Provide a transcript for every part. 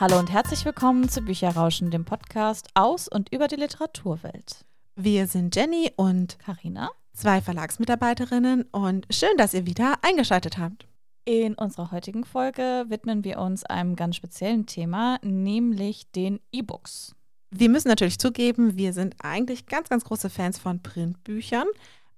Hallo und herzlich willkommen zu Bücherrauschen, dem Podcast aus und über die Literaturwelt. Wir sind Jenny und Karina, zwei Verlagsmitarbeiterinnen und schön, dass ihr wieder eingeschaltet habt. In unserer heutigen Folge widmen wir uns einem ganz speziellen Thema, nämlich den E-Books. Wir müssen natürlich zugeben, wir sind eigentlich ganz, ganz große Fans von Printbüchern,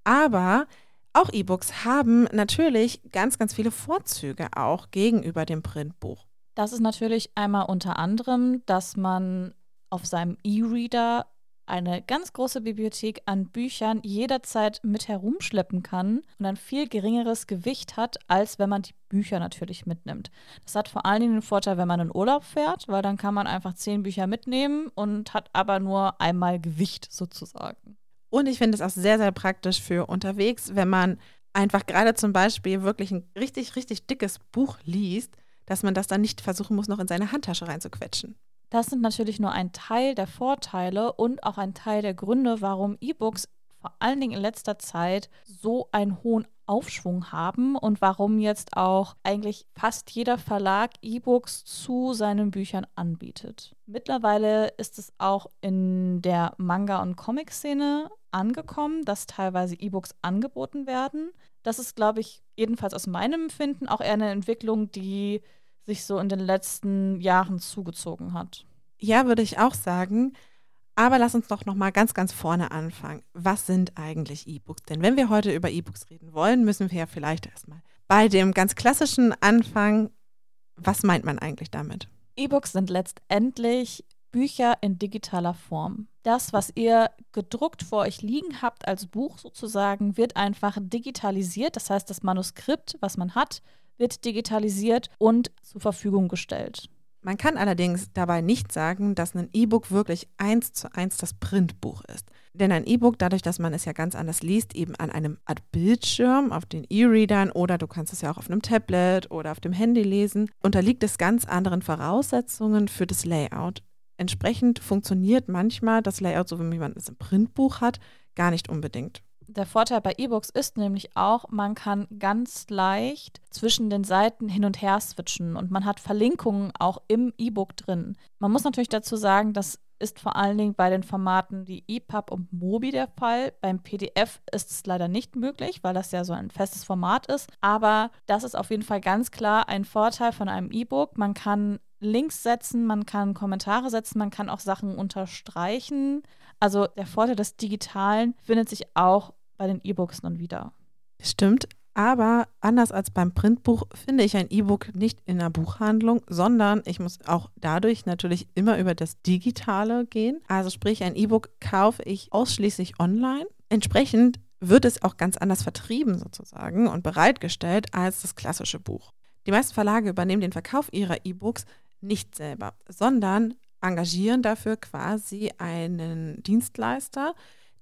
aber auch E-Books haben natürlich ganz, ganz viele Vorzüge auch gegenüber dem Printbuch. Das ist natürlich einmal unter anderem, dass man auf seinem E-Reader eine ganz große Bibliothek an Büchern jederzeit mit herumschleppen kann und ein viel geringeres Gewicht hat, als wenn man die Bücher natürlich mitnimmt. Das hat vor allen Dingen den Vorteil, wenn man in Urlaub fährt, weil dann kann man einfach zehn Bücher mitnehmen und hat aber nur einmal Gewicht sozusagen. Und ich finde es auch sehr, sehr praktisch für unterwegs, wenn man einfach gerade zum Beispiel wirklich ein richtig, richtig dickes Buch liest, dass man das dann nicht versuchen muss, noch in seine Handtasche reinzuquetschen. Das sind natürlich nur ein Teil der Vorteile und auch ein Teil der Gründe, warum E-Books vor allen Dingen in letzter Zeit so einen hohen Aufschwung haben und warum jetzt auch eigentlich fast jeder Verlag E-Books zu seinen Büchern anbietet. Mittlerweile ist es auch in der Manga- und Comic-Szene angekommen, dass teilweise E-Books angeboten werden. Das ist, glaube ich, jedenfalls aus meinem Empfinden auch eher eine Entwicklung, die sich so in den letzten Jahren zugezogen hat. Ja, würde ich auch sagen. Aber lass uns doch noch mal ganz, ganz vorne anfangen. Was sind eigentlich E-Books? Denn wenn wir heute über E-Books reden wollen, müssen wir ja vielleicht erstmal bei dem ganz klassischen Anfang, was meint man eigentlich damit? E-Books sind letztendlich Bücher in digitaler Form. Das, was ihr gedruckt vor euch liegen habt als Buch sozusagen, wird einfach digitalisiert. Das heißt, das Manuskript, was man hat, wird digitalisiert und zur Verfügung gestellt. Man kann allerdings dabei nicht sagen, dass ein E-Book wirklich eins zu eins das Printbuch ist. Denn ein E-Book, dadurch, dass man es ja ganz anders liest, eben an einem Art Bildschirm, auf den E-Readern oder du kannst es ja auch auf einem Tablet oder auf dem Handy lesen, unterliegt es ganz anderen Voraussetzungen für das Layout. Entsprechend funktioniert manchmal das Layout, so wie man es im Printbuch hat, gar nicht unbedingt der Vorteil bei E-Books ist nämlich auch, man kann ganz leicht zwischen den Seiten hin und her switchen und man hat Verlinkungen auch im E-Book drin. Man muss natürlich dazu sagen, das ist vor allen Dingen bei den Formaten wie EPUB und Mobi der Fall. Beim PDF ist es leider nicht möglich, weil das ja so ein festes Format ist. Aber das ist auf jeden Fall ganz klar ein Vorteil von einem E-Book. Man kann Links setzen, man kann Kommentare setzen, man kann auch Sachen unterstreichen. Also der Vorteil des Digitalen findet sich auch bei den E-Books nun wieder. Stimmt, aber anders als beim Printbuch finde ich ein E-Book nicht in der Buchhandlung, sondern ich muss auch dadurch natürlich immer über das Digitale gehen. Also sprich, ein E-Book kaufe ich ausschließlich online. Entsprechend wird es auch ganz anders vertrieben sozusagen und bereitgestellt als das klassische Buch. Die meisten Verlage übernehmen den Verkauf ihrer E-Books nicht selber, sondern engagieren dafür quasi einen Dienstleister,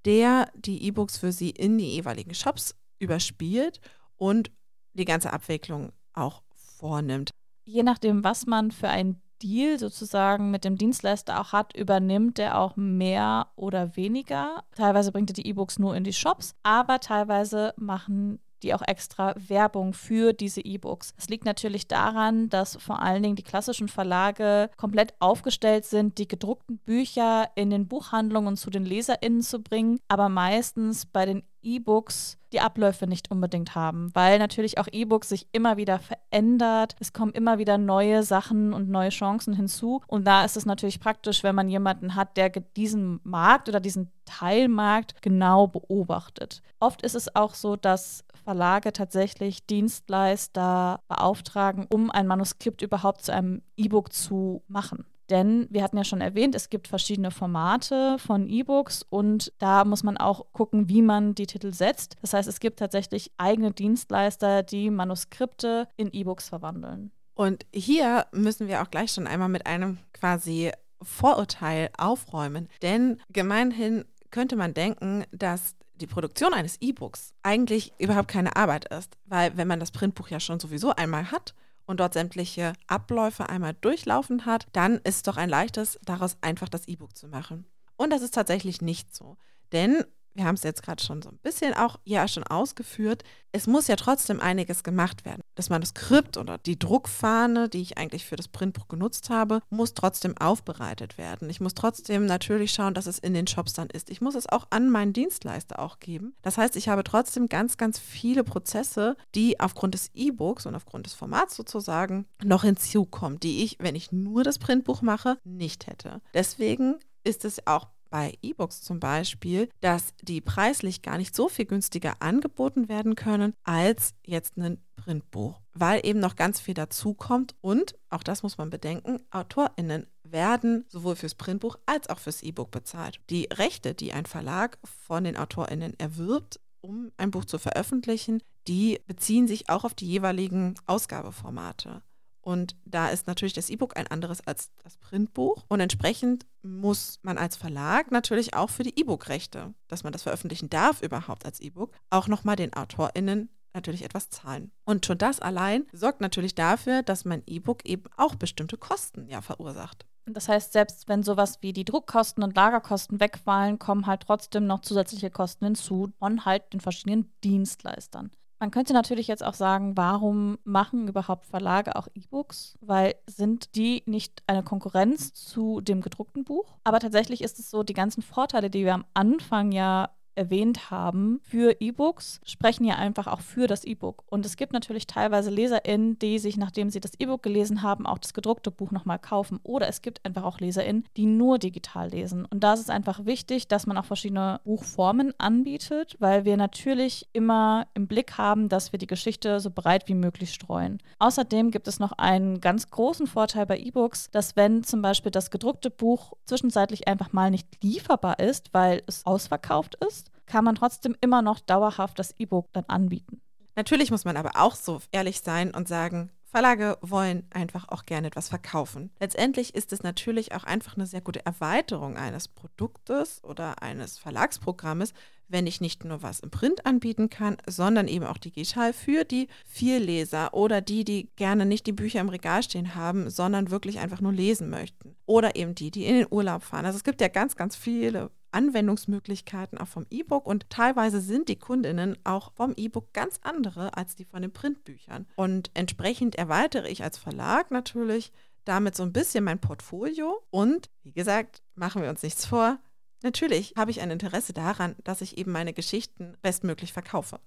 der die E-Books für sie in die jeweiligen Shops überspielt und die ganze Abwicklung auch vornimmt. Je nachdem, was man für einen Deal sozusagen mit dem Dienstleister auch hat, übernimmt er auch mehr oder weniger. Teilweise bringt er die E-Books nur in die Shops, aber teilweise machen die auch extra Werbung für diese E-Books. Es liegt natürlich daran, dass vor allen Dingen die klassischen Verlage komplett aufgestellt sind, die gedruckten Bücher in den Buchhandlungen zu den LeserInnen zu bringen, aber meistens bei den E-Books die Abläufe nicht unbedingt haben, weil natürlich auch E-Books sich immer wieder verändert. Es kommen immer wieder neue Sachen und neue Chancen hinzu. Und da ist es natürlich praktisch, wenn man jemanden hat, der diesen Markt oder diesen Teilmarkt genau beobachtet. Oft ist es auch so, dass Verlage tatsächlich Dienstleister beauftragen, um ein Manuskript überhaupt zu einem E-Book zu machen. Denn wir hatten ja schon erwähnt, es gibt verschiedene Formate von E-Books und da muss man auch gucken, wie man die Titel setzt. Das heißt, es gibt tatsächlich eigene Dienstleister, die Manuskripte in E-Books verwandeln. Und hier müssen wir auch gleich schon einmal mit einem quasi Vorurteil aufräumen. Denn gemeinhin könnte man denken, dass die Produktion eines E-Books eigentlich überhaupt keine Arbeit ist. Weil wenn man das Printbuch ja schon sowieso einmal hat und dort sämtliche Abläufe einmal durchlaufen hat, dann ist doch ein leichtes, daraus einfach das E-Book zu machen. Und das ist tatsächlich nicht so. Denn wir haben es jetzt gerade schon so ein bisschen auch ja schon ausgeführt, es muss ja trotzdem einiges gemacht werden. Das Manuskript oder die Druckfahne, die ich eigentlich für das Printbuch genutzt habe, muss trotzdem aufbereitet werden. Ich muss trotzdem natürlich schauen, dass es in den Shops dann ist. Ich muss es auch an meinen Dienstleister auch geben. Das heißt, ich habe trotzdem ganz, ganz viele Prozesse, die aufgrund des E-Books und aufgrund des Formats sozusagen noch hinzukommen, die ich, wenn ich nur das Printbuch mache, nicht hätte. Deswegen ist es auch bei E-Books zum Beispiel, dass die preislich gar nicht so viel günstiger angeboten werden können als jetzt ein Printbuch, weil eben noch ganz viel dazukommt und, auch das muss man bedenken, AutorInnen werden sowohl fürs Printbuch als auch fürs E-Book bezahlt. Die Rechte, die ein Verlag von den AutorInnen erwirbt, um ein Buch zu veröffentlichen, die beziehen sich auch auf die jeweiligen Ausgabeformate. Und da ist natürlich das E-Book ein anderes als das Printbuch. Und entsprechend muss man als Verlag natürlich auch für die E-Book-Rechte, dass man das veröffentlichen darf überhaupt als E-Book, auch nochmal den AutorInnen natürlich etwas zahlen. Und schon das allein sorgt natürlich dafür, dass mein E-Book eben auch bestimmte Kosten ja verursacht. Das heißt, selbst wenn sowas wie die Druckkosten und Lagerkosten wegfallen, kommen halt trotzdem noch zusätzliche Kosten hinzu von halt den verschiedenen Dienstleistern. Man könnte natürlich jetzt auch sagen, warum machen überhaupt Verlage auch E-Books? Weil sind die nicht eine Konkurrenz zu dem gedruckten Buch? Aber tatsächlich ist es so, die ganzen Vorteile, die wir am Anfang ja erwähnt haben für E-Books, sprechen ja einfach auch für das E-Book. Und es gibt natürlich teilweise LeserInnen, die sich, nachdem sie das E-Book gelesen haben, auch das gedruckte Buch nochmal kaufen. Oder es gibt einfach auch LeserInnen, die nur digital lesen. Und da ist es einfach wichtig, dass man auch verschiedene Buchformen anbietet, weil wir natürlich immer im Blick haben, dass wir die Geschichte so breit wie möglich streuen. Außerdem gibt es noch einen ganz großen Vorteil bei E-Books, dass wenn zum Beispiel das gedruckte Buch zwischenzeitlich einfach mal nicht lieferbar ist, weil es ausverkauft ist, kann man trotzdem immer noch dauerhaft das E-Book dann anbieten. Natürlich muss man aber auch so ehrlich sein und sagen, Verlage wollen einfach auch gerne etwas verkaufen. Letztendlich ist es natürlich auch einfach eine sehr gute Erweiterung eines Produktes oder eines Verlagsprogrammes, wenn ich nicht nur was im Print anbieten kann, sondern eben auch digital für die Vielleser oder die, die gerne nicht die Bücher im Regal stehen haben, sondern wirklich einfach nur lesen möchten. Oder eben die, die in den Urlaub fahren. Also es gibt ja ganz, ganz viele Anwendungsmöglichkeiten auch vom E-Book und teilweise sind die Kundinnen auch vom E-Book ganz andere als die von den Printbüchern. Und entsprechend erweitere ich als Verlag natürlich damit so ein bisschen mein Portfolio und wie gesagt, machen wir uns nichts vor. Natürlich habe ich ein Interesse daran, dass ich eben meine Geschichten bestmöglich verkaufe.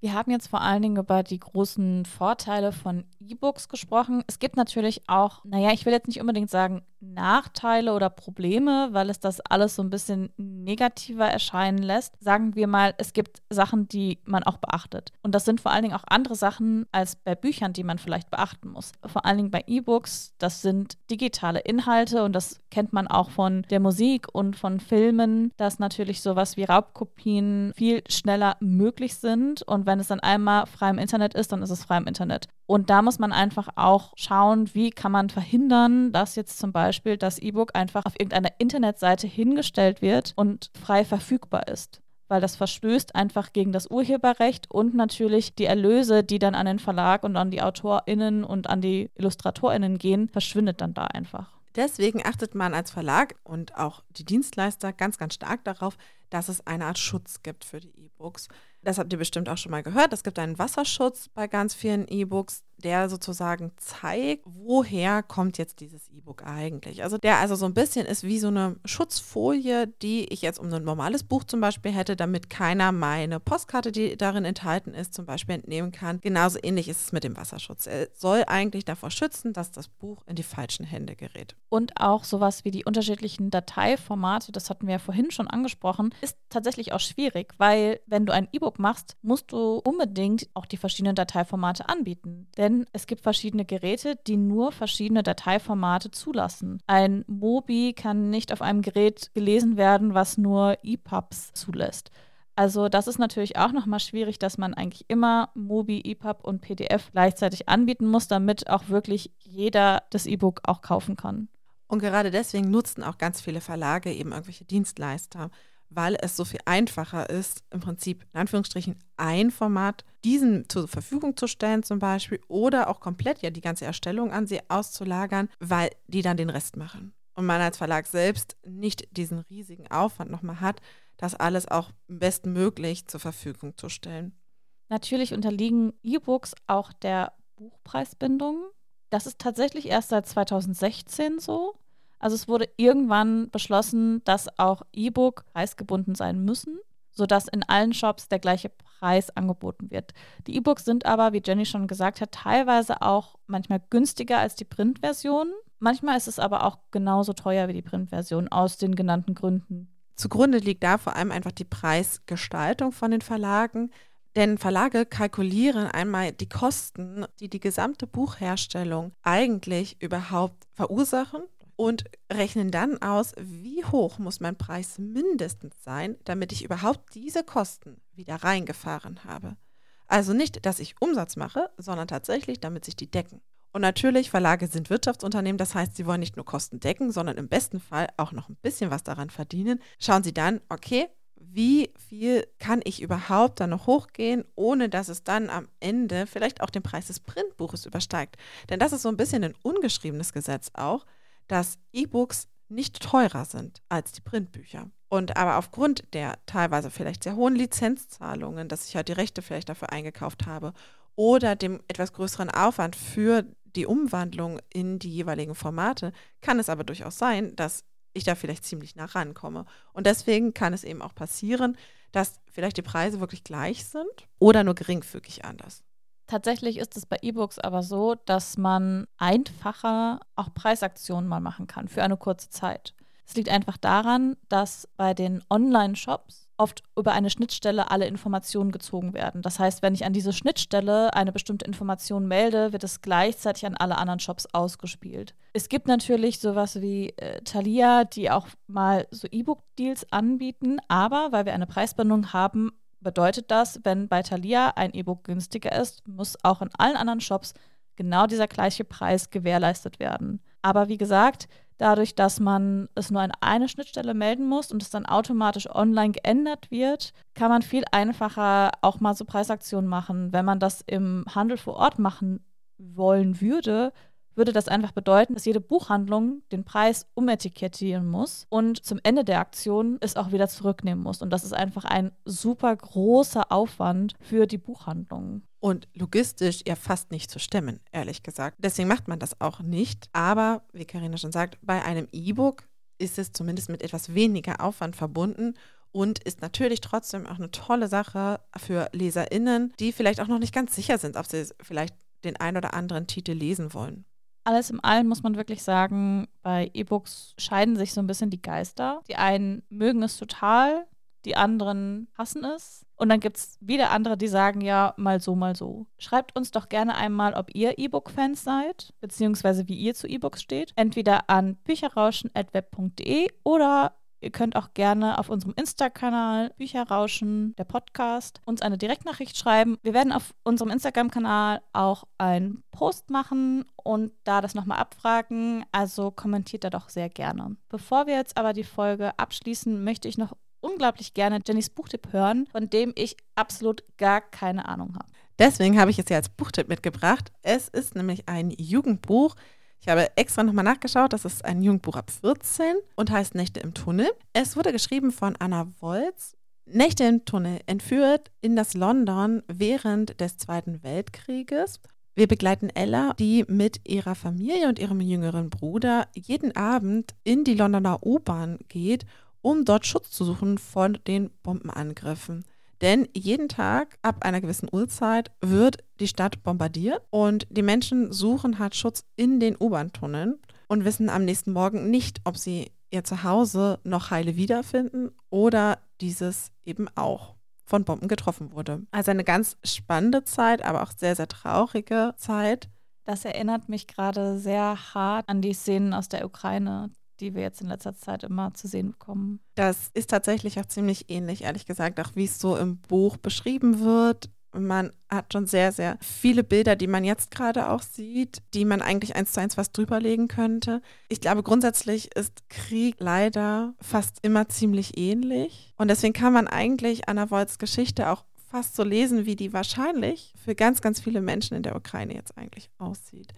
Wir haben jetzt vor allen Dingen über die großen Vorteile von E-Books gesprochen. Es gibt natürlich auch, naja, ich will jetzt nicht unbedingt sagen Nachteile oder Probleme, weil es das alles so ein bisschen negativer erscheinen lässt. Sagen wir mal, es gibt Sachen, die man auch beachtet. Und das sind vor allen Dingen auch andere Sachen als bei Büchern, die man vielleicht beachten muss. Vor allen Dingen bei E-Books, das sind digitale Inhalte und das kennt man auch von der Musik und von Filmen, dass natürlich sowas wie Raubkopien viel schneller möglich sind. Und wenn es dann einmal frei im Internet ist, dann ist es frei im Internet. Und da muss man einfach auch schauen, wie kann man verhindern, dass jetzt zum Beispiel das E-Book einfach auf irgendeiner Internetseite hingestellt wird und frei verfügbar ist. Weil das verstößt einfach gegen das Urheberrecht und natürlich die Erlöse, die dann an den Verlag und an die AutorInnen und an die IllustratorInnen gehen, verschwindet dann da einfach. Deswegen achtet man als Verlag und auch die Dienstleister ganz, ganz stark darauf, dass es eine Art Schutz gibt für die E-Books. Das habt ihr bestimmt auch schon mal gehört. Es gibt einen Wasserschutz bei ganz vielen E-Books der sozusagen zeigt, woher kommt jetzt dieses E-Book eigentlich. Also der also so ein bisschen ist wie so eine Schutzfolie, die ich jetzt um ein normales Buch zum Beispiel hätte, damit keiner meine Postkarte, die darin enthalten ist, zum Beispiel entnehmen kann. Genauso ähnlich ist es mit dem Wasserschutz. Er soll eigentlich davor schützen, dass das Buch in die falschen Hände gerät. Und auch sowas wie die unterschiedlichen Dateiformate, das hatten wir ja vorhin schon angesprochen, ist tatsächlich auch schwierig, weil wenn du ein E-Book machst, musst du unbedingt auch die verschiedenen Dateiformate anbieten. Denn es gibt verschiedene Geräte, die nur verschiedene Dateiformate zulassen. Ein Mobi kann nicht auf einem Gerät gelesen werden, was nur EPUBs zulässt. Also das ist natürlich auch nochmal schwierig, dass man eigentlich immer Mobi, EPUB und PDF gleichzeitig anbieten muss, damit auch wirklich jeder das E-Book auch kaufen kann. Und gerade deswegen nutzen auch ganz viele Verlage eben irgendwelche Dienstleister weil es so viel einfacher ist, im Prinzip in Anführungsstrichen ein Format diesen zur Verfügung zu stellen zum Beispiel oder auch komplett ja die ganze Erstellung an sie auszulagern, weil die dann den Rest machen. Und man als Verlag selbst nicht diesen riesigen Aufwand nochmal hat, das alles auch bestmöglich zur Verfügung zu stellen. Natürlich unterliegen E-Books auch der Buchpreisbindung. Das ist tatsächlich erst seit 2016 so. Also es wurde irgendwann beschlossen, dass auch E-Book preisgebunden sein müssen, sodass in allen Shops der gleiche Preis angeboten wird. Die E-Books sind aber, wie Jenny schon gesagt hat, teilweise auch manchmal günstiger als die Printversion. Manchmal ist es aber auch genauso teuer wie die Printversion aus den genannten Gründen. Zugrunde liegt da vor allem einfach die Preisgestaltung von den Verlagen. Denn Verlage kalkulieren einmal die Kosten, die die gesamte Buchherstellung eigentlich überhaupt verursachen und rechnen dann aus, wie hoch muss mein Preis mindestens sein, damit ich überhaupt diese Kosten wieder reingefahren habe. Also nicht, dass ich Umsatz mache, sondern tatsächlich, damit sich die decken. Und natürlich, Verlage sind Wirtschaftsunternehmen, das heißt, sie wollen nicht nur Kosten decken, sondern im besten Fall auch noch ein bisschen was daran verdienen. Schauen Sie dann, okay, wie viel kann ich überhaupt dann noch hochgehen, ohne dass es dann am Ende vielleicht auch den Preis des Printbuches übersteigt. Denn das ist so ein bisschen ein ungeschriebenes Gesetz auch, dass E-Books nicht teurer sind als die Printbücher. Und aber aufgrund der teilweise vielleicht sehr hohen Lizenzzahlungen, dass ich halt die Rechte vielleicht dafür eingekauft habe oder dem etwas größeren Aufwand für die Umwandlung in die jeweiligen Formate, kann es aber durchaus sein, dass ich da vielleicht ziemlich nah rankomme. Und deswegen kann es eben auch passieren, dass vielleicht die Preise wirklich gleich sind oder nur geringfügig anders. Tatsächlich ist es bei E-Books aber so, dass man einfacher auch Preisaktionen mal machen kann für eine kurze Zeit. Es liegt einfach daran, dass bei den Online-Shops oft über eine Schnittstelle alle Informationen gezogen werden. Das heißt, wenn ich an diese Schnittstelle eine bestimmte Information melde, wird es gleichzeitig an alle anderen Shops ausgespielt. Es gibt natürlich sowas wie äh, Thalia, die auch mal so E-Book-Deals anbieten, aber weil wir eine Preisbindung haben, bedeutet das, wenn bei Thalia ein E-Book günstiger ist, muss auch in allen anderen Shops genau dieser gleiche Preis gewährleistet werden. Aber wie gesagt, dadurch, dass man es nur an eine Schnittstelle melden muss und es dann automatisch online geändert wird, kann man viel einfacher auch mal so Preisaktionen machen. Wenn man das im Handel vor Ort machen wollen würde, würde das einfach bedeuten, dass jede Buchhandlung den Preis umetikettieren muss und zum Ende der Aktion es auch wieder zurücknehmen muss. Und das ist einfach ein super großer Aufwand für die Buchhandlungen. Und logistisch ja fast nicht zu stemmen, ehrlich gesagt. Deswegen macht man das auch nicht. Aber, wie Karina schon sagt, bei einem E-Book ist es zumindest mit etwas weniger Aufwand verbunden und ist natürlich trotzdem auch eine tolle Sache für LeserInnen, die vielleicht auch noch nicht ganz sicher sind, ob sie vielleicht den ein oder anderen Titel lesen wollen alles im Allen muss man wirklich sagen, bei E-Books scheiden sich so ein bisschen die Geister. Die einen mögen es total, die anderen hassen es. Und dann gibt es wieder andere, die sagen ja, mal so, mal so. Schreibt uns doch gerne einmal, ob ihr E-Book-Fans seid, beziehungsweise wie ihr zu E-Books steht. Entweder an bücherrauschen.web.de oder Ihr könnt auch gerne auf unserem Insta-Kanal Bücherrauschen, der Podcast, uns eine Direktnachricht schreiben. Wir werden auf unserem Instagram-Kanal auch einen Post machen und da das nochmal abfragen. Also kommentiert da doch sehr gerne. Bevor wir jetzt aber die Folge abschließen, möchte ich noch unglaublich gerne Jennys Buchtipp hören, von dem ich absolut gar keine Ahnung habe. Deswegen habe ich es ja als Buchtipp mitgebracht. Es ist nämlich ein Jugendbuch, ich habe extra nochmal nachgeschaut, das ist ein Jugendbuch ab 14 und heißt Nächte im Tunnel. Es wurde geschrieben von Anna Wolz. Nächte im Tunnel entführt in das London während des Zweiten Weltkrieges. Wir begleiten Ella, die mit ihrer Familie und ihrem jüngeren Bruder jeden Abend in die Londoner U-Bahn geht, um dort Schutz zu suchen vor den Bombenangriffen. Denn jeden Tag ab einer gewissen Uhrzeit wird die Stadt bombardiert und die Menschen suchen halt Schutz in den U-Bahn-Tunneln und wissen am nächsten Morgen nicht, ob sie ihr Zuhause noch heile wiederfinden oder dieses eben auch von Bomben getroffen wurde. Also eine ganz spannende Zeit, aber auch sehr, sehr traurige Zeit. Das erinnert mich gerade sehr hart an die Szenen aus der Ukraine, die wir jetzt in letzter Zeit immer zu sehen bekommen. Das ist tatsächlich auch ziemlich ähnlich, ehrlich gesagt, auch wie es so im Buch beschrieben wird. Man hat schon sehr, sehr viele Bilder, die man jetzt gerade auch sieht, die man eigentlich eins zu eins was drüberlegen könnte. Ich glaube, grundsätzlich ist Krieg leider fast immer ziemlich ähnlich. Und deswegen kann man eigentlich Anna Wolts Geschichte auch fast so lesen, wie die wahrscheinlich für ganz, ganz viele Menschen in der Ukraine jetzt eigentlich aussieht.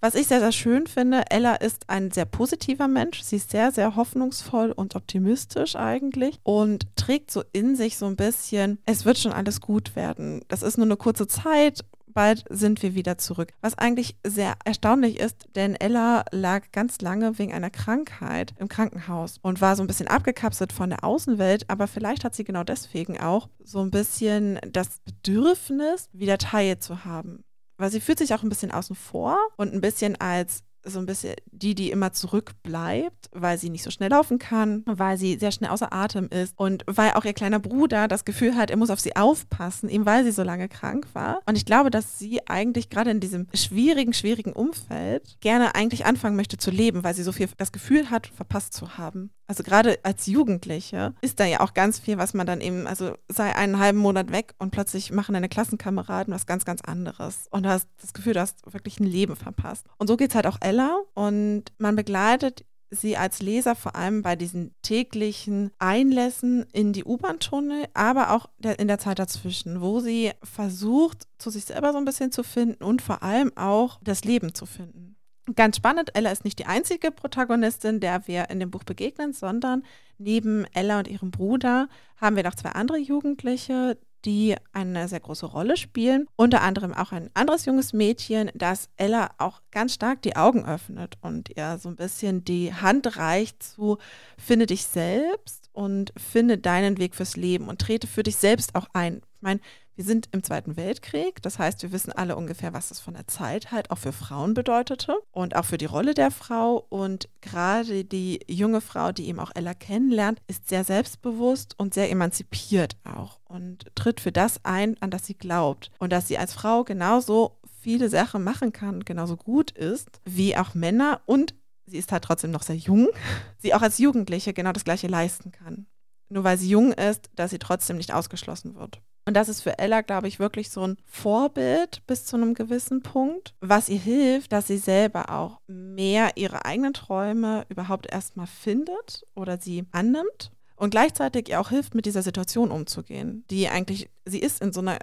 Was ich sehr, sehr schön finde, Ella ist ein sehr positiver Mensch. Sie ist sehr, sehr hoffnungsvoll und optimistisch eigentlich und trägt so in sich so ein bisschen, es wird schon alles gut werden. Das ist nur eine kurze Zeit bald sind wir wieder zurück. Was eigentlich sehr erstaunlich ist, denn Ella lag ganz lange wegen einer Krankheit im Krankenhaus und war so ein bisschen abgekapselt von der Außenwelt, aber vielleicht hat sie genau deswegen auch so ein bisschen das Bedürfnis, wieder Teil zu haben. Weil sie fühlt sich auch ein bisschen außen vor und ein bisschen als so ein bisschen die, die immer zurückbleibt, weil sie nicht so schnell laufen kann, weil sie sehr schnell außer Atem ist und weil auch ihr kleiner Bruder das Gefühl hat, er muss auf sie aufpassen, eben weil sie so lange krank war. Und ich glaube, dass sie eigentlich gerade in diesem schwierigen, schwierigen Umfeld gerne eigentlich anfangen möchte zu leben, weil sie so viel das Gefühl hat, verpasst zu haben. Also gerade als Jugendliche ist da ja auch ganz viel, was man dann eben, also sei einen halben Monat weg und plötzlich machen deine Klassenkameraden was ganz, ganz anderes. Und du hast das Gefühl, du hast wirklich ein Leben verpasst. Und so geht es halt auch Ella und man begleitet sie als Leser vor allem bei diesen täglichen Einlässen in die U-Bahn-Tunnel, aber auch in der Zeit dazwischen, wo sie versucht, zu sich selber so ein bisschen zu finden und vor allem auch das Leben zu finden. Ganz spannend, Ella ist nicht die einzige Protagonistin, der wir in dem Buch begegnen, sondern neben Ella und ihrem Bruder haben wir noch zwei andere Jugendliche, die eine sehr große Rolle spielen. Unter anderem auch ein anderes junges Mädchen, das Ella auch ganz stark die Augen öffnet und ihr so ein bisschen die Hand reicht zu finde dich selbst und finde deinen Weg fürs Leben und trete für dich selbst auch ein. Ich meine, wir sind im Zweiten Weltkrieg, das heißt, wir wissen alle ungefähr, was das von der Zeit halt auch für Frauen bedeutete und auch für die Rolle der Frau. Und gerade die junge Frau, die eben auch Ella kennenlernt, ist sehr selbstbewusst und sehr emanzipiert auch und tritt für das ein, an das sie glaubt. Und dass sie als Frau genauso viele Sachen machen kann, genauso gut ist, wie auch Männer und sie ist halt trotzdem noch sehr jung, sie auch als Jugendliche genau das Gleiche leisten kann. Nur weil sie jung ist, dass sie trotzdem nicht ausgeschlossen wird. Und das ist für Ella, glaube ich, wirklich so ein Vorbild bis zu einem gewissen Punkt, was ihr hilft, dass sie selber auch mehr ihre eigenen Träume überhaupt erstmal findet oder sie annimmt und gleichzeitig ihr auch hilft, mit dieser Situation umzugehen, die eigentlich, sie ist in so einer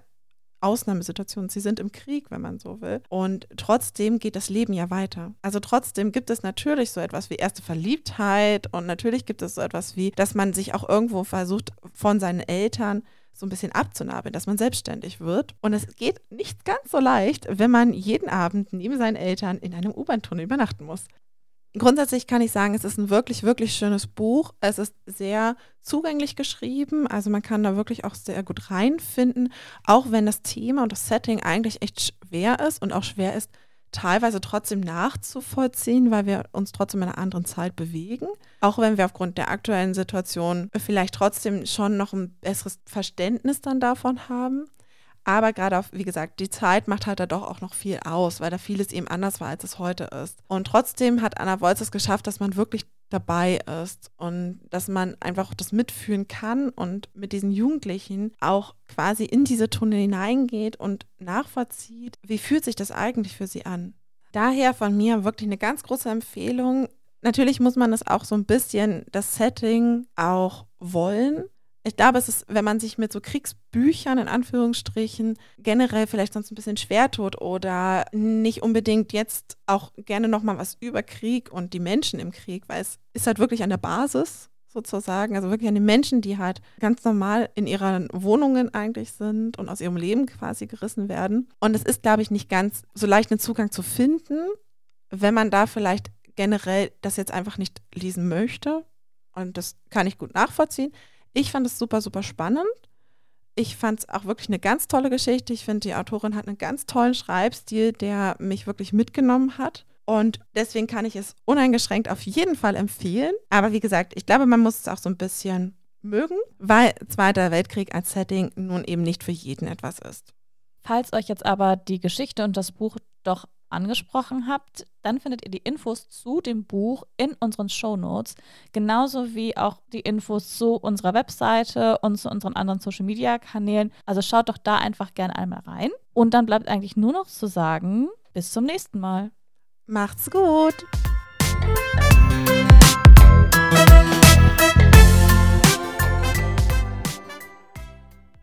Ausnahmesituation. Sie sind im Krieg, wenn man so will. Und trotzdem geht das Leben ja weiter. Also trotzdem gibt es natürlich so etwas wie erste Verliebtheit und natürlich gibt es so etwas wie, dass man sich auch irgendwo versucht, von seinen Eltern so ein bisschen abzunabeln, dass man selbstständig wird. Und es geht nicht ganz so leicht, wenn man jeden Abend neben seinen Eltern in einem U-Bahn-Tunnel übernachten muss. Grundsätzlich kann ich sagen, es ist ein wirklich, wirklich schönes Buch. Es ist sehr zugänglich geschrieben, also man kann da wirklich auch sehr gut reinfinden, auch wenn das Thema und das Setting eigentlich echt schwer ist und auch schwer ist, teilweise trotzdem nachzuvollziehen, weil wir uns trotzdem in einer anderen Zeit bewegen. Auch wenn wir aufgrund der aktuellen Situation vielleicht trotzdem schon noch ein besseres Verständnis dann davon haben. Aber gerade auf, wie gesagt, die Zeit macht halt da doch auch noch viel aus, weil da vieles eben anders war, als es heute ist. Und trotzdem hat Anna Wolz es geschafft, dass man wirklich dabei ist und dass man einfach das mitfühlen kann und mit diesen Jugendlichen auch quasi in diese Tunnel hineingeht und nachvollzieht, wie fühlt sich das eigentlich für sie an. Daher von mir wirklich eine ganz große Empfehlung. Natürlich muss man es auch so ein bisschen das Setting auch wollen ich glaube, es ist, wenn man sich mit so Kriegsbüchern in Anführungsstrichen generell vielleicht sonst ein bisschen schwer tut oder nicht unbedingt jetzt auch gerne nochmal was über Krieg und die Menschen im Krieg, weil es ist halt wirklich an der Basis sozusagen, also wirklich an den Menschen, die halt ganz normal in ihren Wohnungen eigentlich sind und aus ihrem Leben quasi gerissen werden. Und es ist, glaube ich, nicht ganz so leicht einen Zugang zu finden, wenn man da vielleicht generell das jetzt einfach nicht lesen möchte. Und das kann ich gut nachvollziehen. Ich fand es super, super spannend. Ich fand es auch wirklich eine ganz tolle Geschichte. Ich finde, die Autorin hat einen ganz tollen Schreibstil, der mich wirklich mitgenommen hat. Und deswegen kann ich es uneingeschränkt auf jeden Fall empfehlen. Aber wie gesagt, ich glaube, man muss es auch so ein bisschen mögen, weil Zweiter Weltkrieg als Setting nun eben nicht für jeden etwas ist. Falls euch jetzt aber die Geschichte und das Buch doch angesprochen habt, dann findet ihr die Infos zu dem Buch in unseren Show Notes, genauso wie auch die Infos zu unserer Webseite und zu unseren anderen Social Media Kanälen. Also schaut doch da einfach gerne einmal rein. Und dann bleibt eigentlich nur noch zu sagen, bis zum nächsten Mal. Macht's gut!